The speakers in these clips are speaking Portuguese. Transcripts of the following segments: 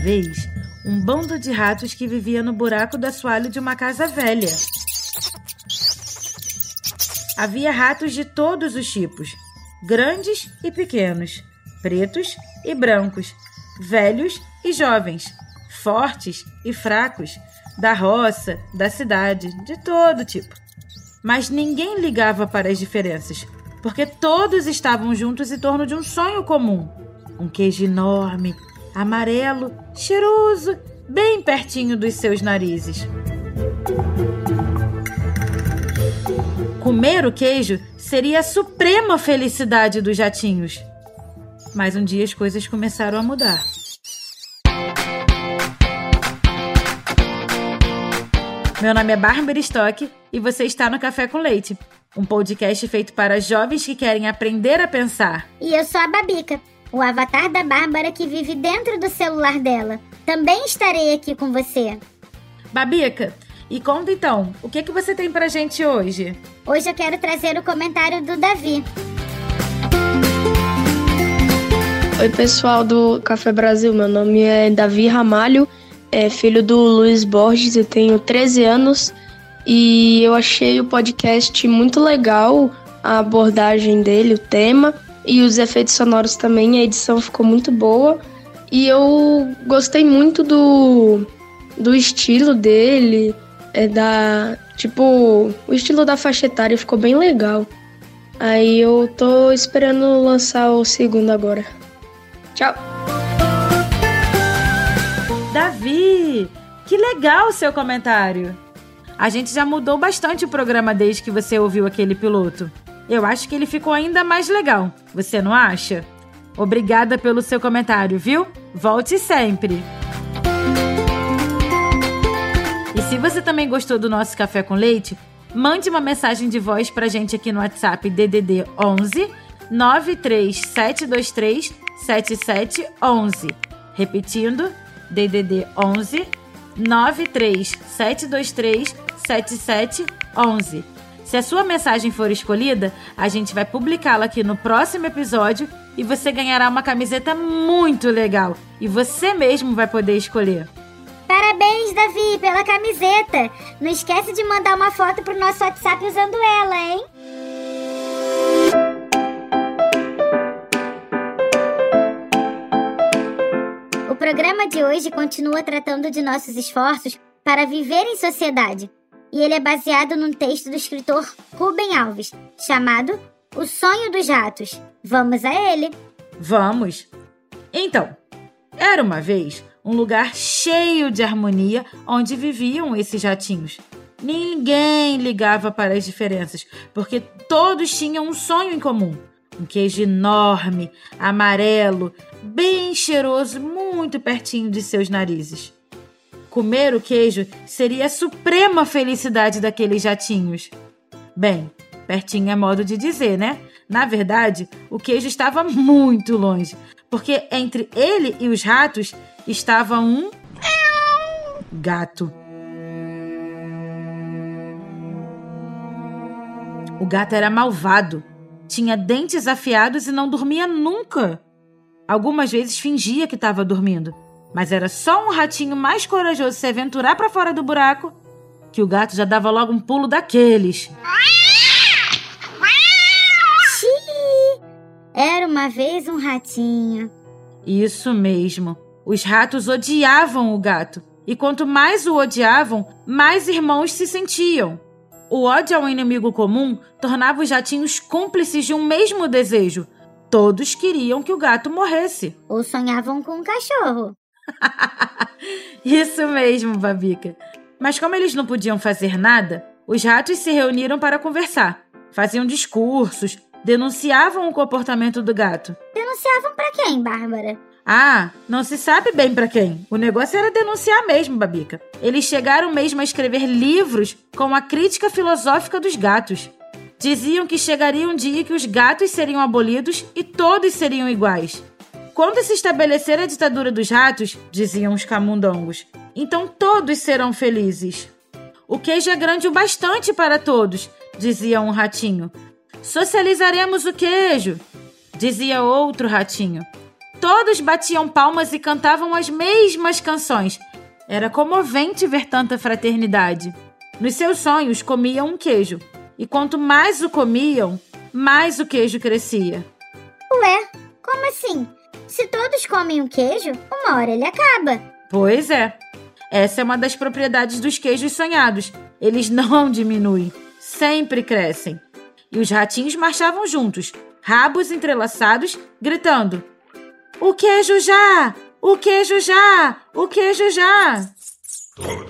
vez um bando de ratos que vivia no buraco do assoalho de uma casa velha. Havia ratos de todos os tipos, grandes e pequenos, pretos e brancos, velhos e jovens, fortes e fracos, da roça, da cidade, de todo tipo. Mas ninguém ligava para as diferenças, porque todos estavam juntos em torno de um sonho comum: um queijo enorme, amarelo, cheiroso, bem pertinho dos seus narizes. Comer o queijo seria a suprema felicidade dos jatinhos. Mas um dia as coisas começaram a mudar. Meu nome é Bárbara Stock e você está no Café com Leite, um podcast feito para jovens que querem aprender a pensar. E eu sou a Babica, o avatar da Bárbara que vive dentro do celular dela. Também estarei aqui com você. Babica, e conta então, o que, que você tem pra gente hoje? Hoje eu quero trazer o comentário do Davi. Oi, pessoal do Café Brasil. Meu nome é Davi Ramalho é filho do Luiz Borges, eu tenho 13 anos e eu achei o podcast muito legal, a abordagem dele, o tema e os efeitos sonoros também, a edição ficou muito boa e eu gostei muito do, do estilo dele, é da tipo, o estilo da faixa etária ficou bem legal. Aí eu tô esperando lançar o segundo agora. Tchau! Davi, que legal o seu comentário. A gente já mudou bastante o programa desde que você ouviu aquele piloto. Eu acho que ele ficou ainda mais legal. Você não acha? Obrigada pelo seu comentário, viu? Volte sempre. E se você também gostou do nosso café com leite, mande uma mensagem de voz pra gente aqui no WhatsApp DDD 11 93723 7711. Repetindo, DDD 11 93723 7711. Se a sua mensagem for escolhida, a gente vai publicá-la aqui no próximo episódio e você ganhará uma camiseta muito legal e você mesmo vai poder escolher. Parabéns, Davi, pela camiseta! Não esquece de mandar uma foto pro nosso WhatsApp usando ela, hein? programa de hoje continua tratando de nossos esforços para viver em sociedade, e ele é baseado num texto do escritor Rubem Alves, chamado O Sonho dos Ratos. Vamos a ele! Vamos! Então, era uma vez um lugar cheio de harmonia onde viviam esses ratinhos. Ninguém ligava para as diferenças, porque todos tinham um sonho em comum um queijo enorme, amarelo, bem cheiroso, muito pertinho de seus narizes. Comer o queijo seria a suprema felicidade daqueles jatinhos. Bem, pertinho é modo de dizer, né? Na verdade, o queijo estava muito longe, porque entre ele e os ratos estava um gato. O gato era malvado tinha dentes afiados e não dormia nunca. Algumas vezes fingia que estava dormindo, mas era só um ratinho mais corajoso se aventurar para fora do buraco que o gato já dava logo um pulo daqueles. Xiii! Era uma vez um ratinho. Isso mesmo. Os ratos odiavam o gato. E quanto mais o odiavam, mais irmãos se sentiam. O ódio ao inimigo comum tornava os jatinhos cúmplices de um mesmo desejo. Todos queriam que o gato morresse. Ou sonhavam com um cachorro. Isso mesmo, Babica. Mas como eles não podiam fazer nada, os ratos se reuniram para conversar. Faziam discursos, denunciavam o comportamento do gato. Denunciavam para quem, Bárbara? Ah, não se sabe bem para quem. O negócio era denunciar mesmo, Babica. Eles chegaram mesmo a escrever livros com a crítica filosófica dos gatos. Diziam que chegaria um dia que os gatos seriam abolidos e todos seriam iguais. Quando se estabelecer a ditadura dos ratos, diziam os camundongos, então todos serão felizes. O queijo é grande o bastante para todos, dizia um ratinho. Socializaremos o queijo, dizia outro ratinho. Todos batiam palmas e cantavam as mesmas canções. Era comovente ver tanta fraternidade. Nos seus sonhos comiam um queijo, e quanto mais o comiam, mais o queijo crescia. Ué, como assim? Se todos comem um queijo, uma hora ele acaba. Pois é. Essa é uma das propriedades dos queijos sonhados. Eles não diminuem, sempre crescem. E os ratinhos marchavam juntos, rabos entrelaçados, gritando: O queijo já! O queijo já! O queijo já!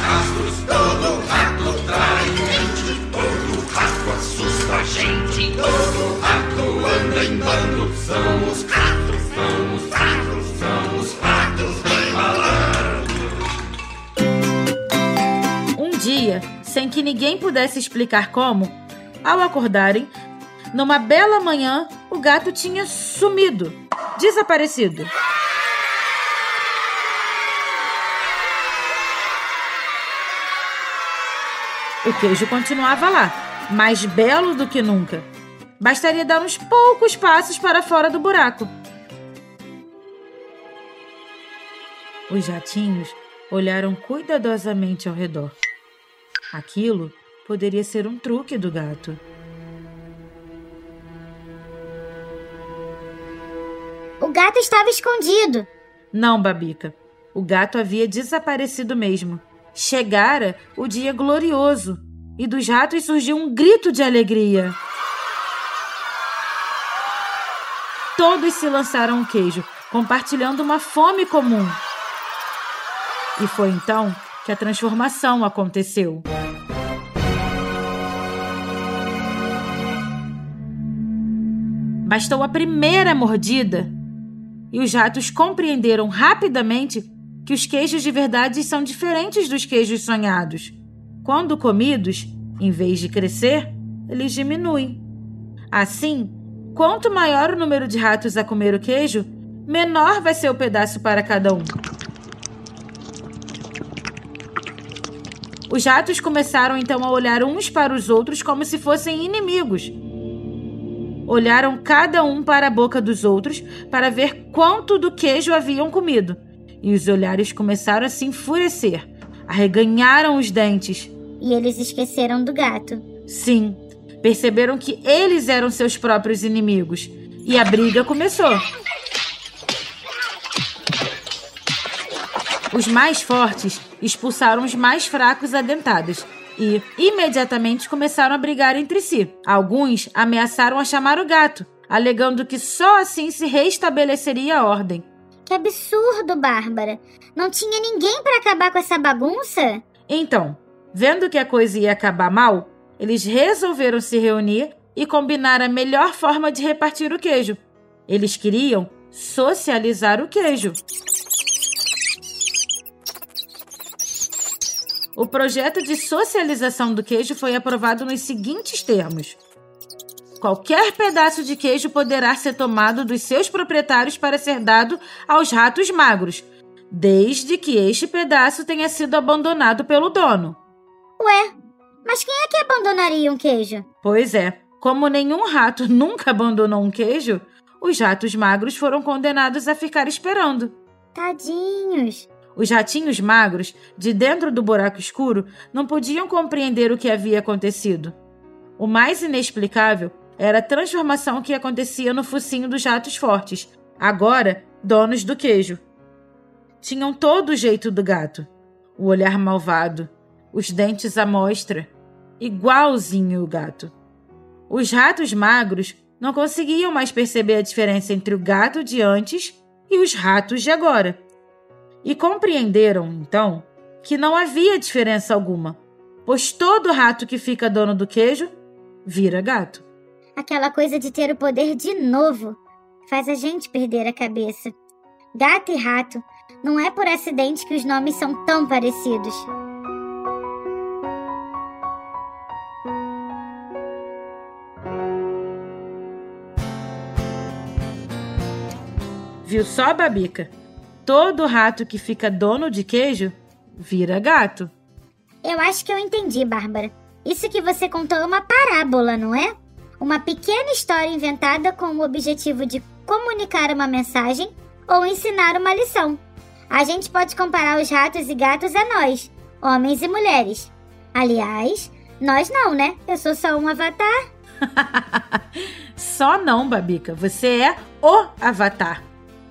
rastros, todo rato trai mente, todo rato assusta a gente, todo rato anda em bando, são os ratos, são os ratos, são os ratos bem malandros. Um dia, sem que ninguém pudesse explicar como, ao acordarem, numa bela manhã, o gato tinha sumido, desaparecido. O queijo continuava lá, mais belo do que nunca. Bastaria dar uns poucos passos para fora do buraco. Os jatinhos olharam cuidadosamente ao redor. Aquilo poderia ser um truque do gato. O gato estava escondido. Não, Babica. O gato havia desaparecido mesmo. Chegara o dia glorioso e dos ratos surgiu um grito de alegria. Todos se lançaram o queijo, compartilhando uma fome comum. E foi então que a transformação aconteceu. Bastou a primeira mordida e os ratos compreenderam rapidamente que os queijos de verdade são diferentes dos queijos sonhados. Quando comidos, em vez de crescer, eles diminuem. Assim, quanto maior o número de ratos a comer o queijo, menor vai ser o pedaço para cada um. Os ratos começaram então a olhar uns para os outros como se fossem inimigos olharam cada um para a boca dos outros para ver quanto do queijo haviam comido. E os olhares começaram a se enfurecer. Arreganharam os dentes. E eles esqueceram do gato. Sim, perceberam que eles eram seus próprios inimigos. E a briga começou. Os mais fortes expulsaram os mais fracos adentados e imediatamente começaram a brigar entre si. Alguns ameaçaram a chamar o gato, alegando que só assim se restabeleceria a ordem. Que absurdo, Bárbara! Não tinha ninguém para acabar com essa bagunça? Então, vendo que a coisa ia acabar mal, eles resolveram se reunir e combinar a melhor forma de repartir o queijo. Eles queriam socializar o queijo. O projeto de socialização do queijo foi aprovado nos seguintes termos: Qualquer pedaço de queijo poderá ser tomado dos seus proprietários para ser dado aos ratos magros, desde que este pedaço tenha sido abandonado pelo dono. Ué, mas quem é que abandonaria um queijo? Pois é, como nenhum rato nunca abandonou um queijo, os ratos magros foram condenados a ficar esperando. Tadinhos! Os ratinhos magros, de dentro do buraco escuro, não podiam compreender o que havia acontecido. O mais inexplicável era a transformação que acontecia no focinho dos ratos fortes, agora donos do queijo. Tinham todo o jeito do gato: o olhar malvado, os dentes à mostra, igualzinho o gato. Os ratos magros não conseguiam mais perceber a diferença entre o gato de antes e os ratos de agora e compreenderam, então, que não havia diferença alguma, pois todo rato que fica dono do queijo vira gato. Aquela coisa de ter o poder de novo faz a gente perder a cabeça. Gato e rato, não é por acidente que os nomes são tão parecidos. Viu só, Babica? todo rato que fica dono de queijo vira gato. Eu acho que eu entendi, Bárbara. Isso que você contou é uma parábola, não é? Uma pequena história inventada com o objetivo de comunicar uma mensagem ou ensinar uma lição. A gente pode comparar os ratos e gatos a nós, homens e mulheres. Aliás, nós não, né? Eu sou só um avatar. só não, Babica. Você é o avatar.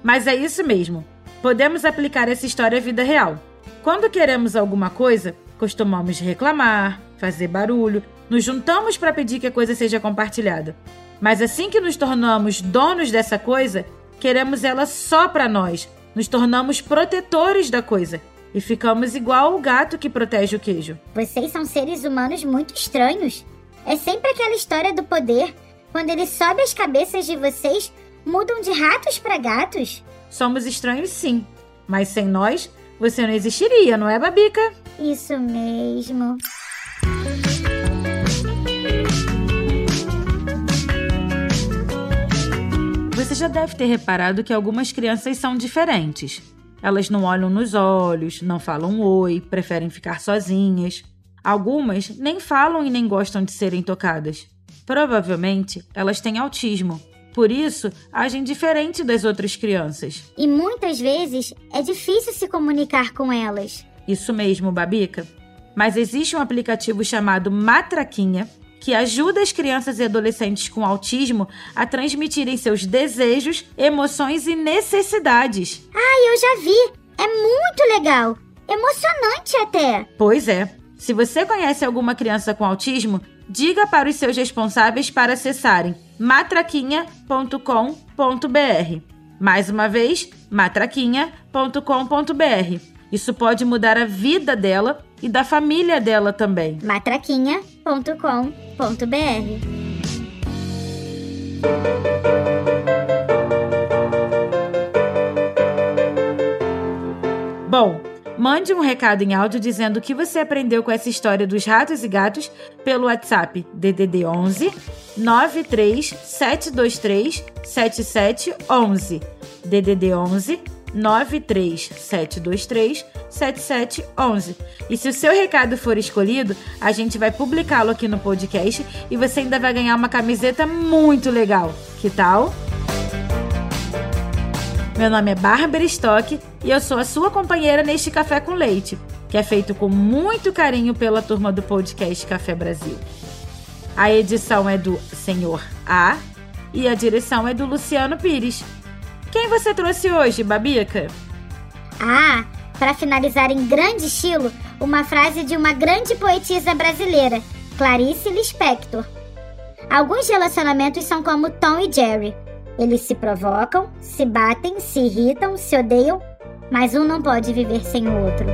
Mas é isso mesmo. Podemos aplicar essa história à vida real. Quando queremos alguma coisa, costumamos reclamar, fazer barulho, nos juntamos para pedir que a coisa seja compartilhada. Mas assim que nos tornamos donos dessa coisa, queremos ela só para nós, nos tornamos protetores da coisa e ficamos igual o gato que protege o queijo. Vocês são seres humanos muito estranhos. É sempre aquela história do poder. Quando ele sobe as cabeças de vocês, mudam de ratos para gatos. Somos estranhos, sim. Mas sem nós, você não existiria, não é, Babica? Isso mesmo. Você já deve ter reparado que algumas crianças são diferentes. Elas não olham nos olhos, não falam oi, preferem ficar sozinhas. Algumas nem falam e nem gostam de serem tocadas. Provavelmente elas têm autismo. Por isso, agem diferente das outras crianças. E muitas vezes é difícil se comunicar com elas. Isso mesmo, Babica. Mas existe um aplicativo chamado Matraquinha que ajuda as crianças e adolescentes com autismo a transmitirem seus desejos, emoções e necessidades. Ah, eu já vi! É muito legal! Emocionante até! Pois é. Se você conhece alguma criança com autismo, diga para os seus responsáveis para acessarem matraquinha.com.br. Mais uma vez, matraquinha.com.br. Isso pode mudar a vida dela e da família dela também. matraquinha.com.br. Bom, mande um recado em áudio dizendo o que você aprendeu com essa história dos ratos e gatos pelo WhatsApp DDD 11 93723 7711. DDD 11 93723 7711. E se o seu recado for escolhido, a gente vai publicá-lo aqui no podcast e você ainda vai ganhar uma camiseta muito legal. Que tal? Meu nome é Bárbara Stock e eu sou a sua companheira neste Café com Leite, que é feito com muito carinho pela turma do podcast Café Brasil. A edição é do Senhor A e a direção é do Luciano Pires. Quem você trouxe hoje, Babica? Ah, para finalizar em grande estilo, uma frase de uma grande poetisa brasileira, Clarice Lispector. Alguns relacionamentos são como Tom e Jerry. Eles se provocam, se batem, se irritam, se odeiam, mas um não pode viver sem o outro.